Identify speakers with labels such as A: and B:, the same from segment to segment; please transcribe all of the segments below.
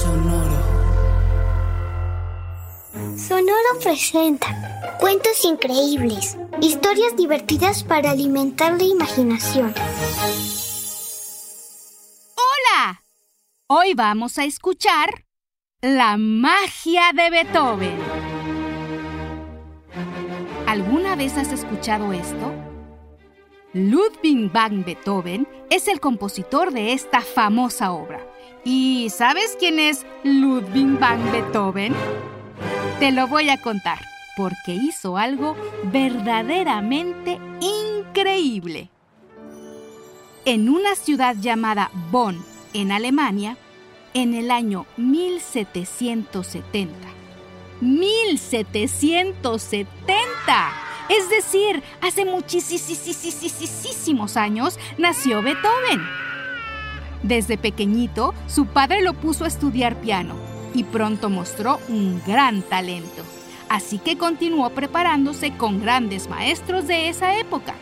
A: Sonoro.
B: Sonoro presenta cuentos increíbles, historias divertidas para alimentar la imaginación.
C: ¡Hola! Hoy vamos a escuchar La magia de Beethoven. ¿Alguna vez has escuchado esto? Ludwig van Beethoven es el compositor de esta famosa obra. ¿Y sabes quién es Ludwig van Beethoven? Te lo voy a contar, porque hizo algo verdaderamente increíble. En una ciudad llamada Bonn, en Alemania, en el año 1770. ¡1770! Es decir, hace muchísimos años nació Beethoven. Desde pequeñito, su padre lo puso a estudiar piano y pronto mostró un gran talento. Así que continuó preparándose con grandes maestros de esa época.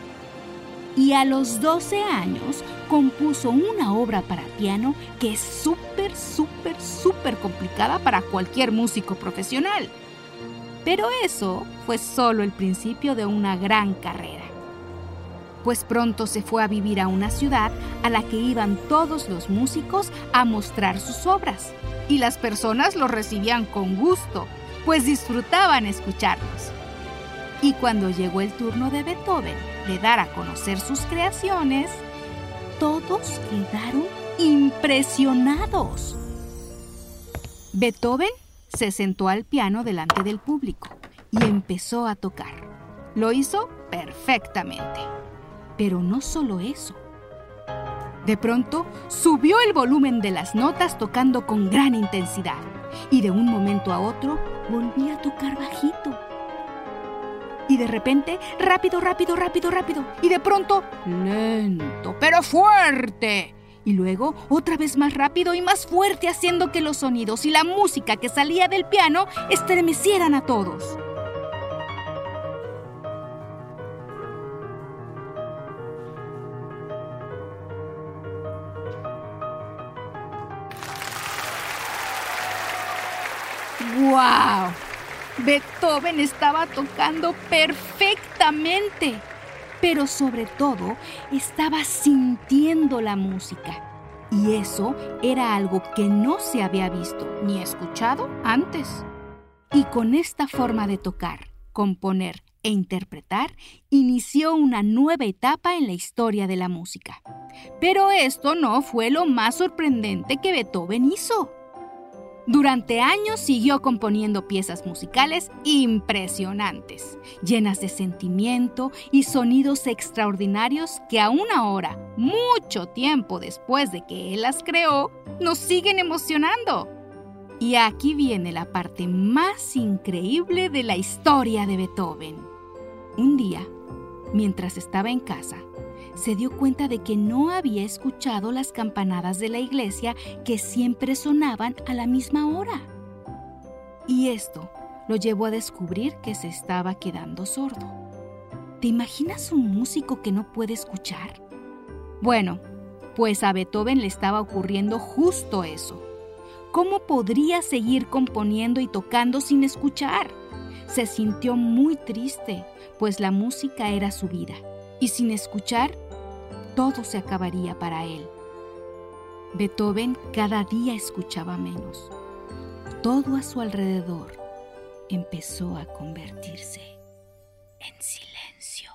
C: Y a los 12 años compuso una obra para piano que es súper, súper, súper complicada para cualquier músico profesional. Pero eso fue solo el principio de una gran carrera pues pronto se fue a vivir a una ciudad a la que iban todos los músicos a mostrar sus obras. Y las personas lo recibían con gusto, pues disfrutaban escucharlos. Y cuando llegó el turno de Beethoven de dar a conocer sus creaciones, todos quedaron impresionados. Beethoven se sentó al piano delante del público y empezó a tocar. Lo hizo perfectamente. Pero no solo eso. De pronto subió el volumen de las notas tocando con gran intensidad y de un momento a otro volvía a tocar bajito. Y de repente, rápido, rápido, rápido, rápido. Y de pronto, lento, pero fuerte. Y luego, otra vez más rápido y más fuerte, haciendo que los sonidos y la música que salía del piano estremecieran a todos. ¡Wow! Beethoven estaba tocando perfectamente, pero sobre todo estaba sintiendo la música. Y eso era algo que no se había visto ni escuchado antes. Y con esta forma de tocar, componer e interpretar, inició una nueva etapa en la historia de la música. Pero esto no fue lo más sorprendente que Beethoven hizo. Durante años siguió componiendo piezas musicales impresionantes, llenas de sentimiento y sonidos extraordinarios que aún ahora, mucho tiempo después de que él las creó, nos siguen emocionando. Y aquí viene la parte más increíble de la historia de Beethoven. Un día, mientras estaba en casa, se dio cuenta de que no había escuchado las campanadas de la iglesia que siempre sonaban a la misma hora. Y esto lo llevó a descubrir que se estaba quedando sordo. ¿Te imaginas un músico que no puede escuchar? Bueno, pues a Beethoven le estaba ocurriendo justo eso. ¿Cómo podría seguir componiendo y tocando sin escuchar? Se sintió muy triste, pues la música era su vida, y sin escuchar todo se acabaría para él. Beethoven cada día escuchaba menos. Todo a su alrededor empezó a convertirse en silencio.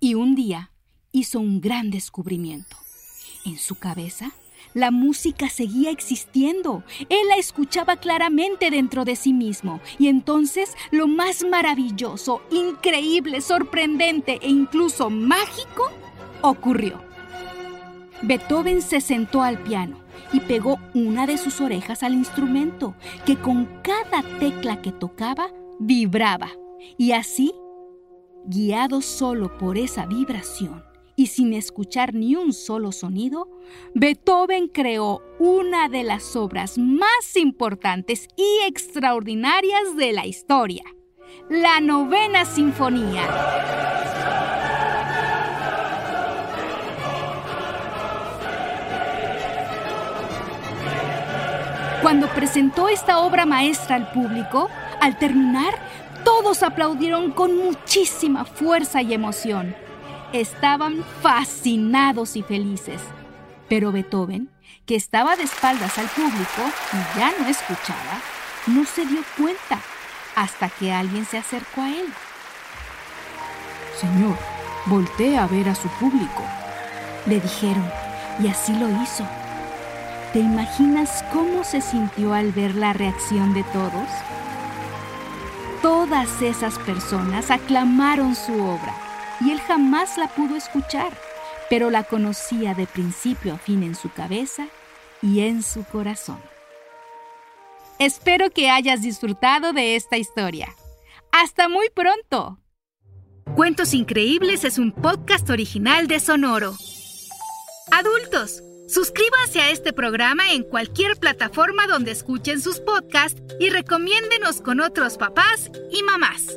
C: Y un día hizo un gran descubrimiento. En su cabeza La música seguía existiendo. Él la escuchaba claramente dentro de sí mismo. Y entonces lo más maravilloso, increíble, sorprendente e incluso mágico ocurrió. Beethoven se sentó al piano y pegó una de sus orejas al instrumento, que con cada tecla que tocaba vibraba. Y así, guiado solo por esa vibración y sin escuchar ni un solo sonido, Beethoven creó una de las obras más importantes y extraordinarias de la historia, la novena sinfonía. Cuando presentó esta obra maestra al público, al terminar, todos aplaudieron con muchísima fuerza y emoción. Estaban fascinados y felices. Pero Beethoven, que estaba de espaldas al público y ya no escuchaba, no se dio cuenta hasta que alguien se acercó a él.
D: Señor, voltee a ver a su público,
C: le dijeron, y así lo hizo. ¿Te imaginas cómo se sintió al ver la reacción de todos? Todas esas personas aclamaron su obra y él jamás la pudo escuchar, pero la conocía de principio a fin en su cabeza y en su corazón. Espero que hayas disfrutado de esta historia. ¡Hasta muy pronto! Cuentos Increíbles es un podcast original de Sonoro. Adultos Suscríbanse a este programa en cualquier plataforma donde escuchen sus podcasts y recomiéndenos con otros papás y mamás.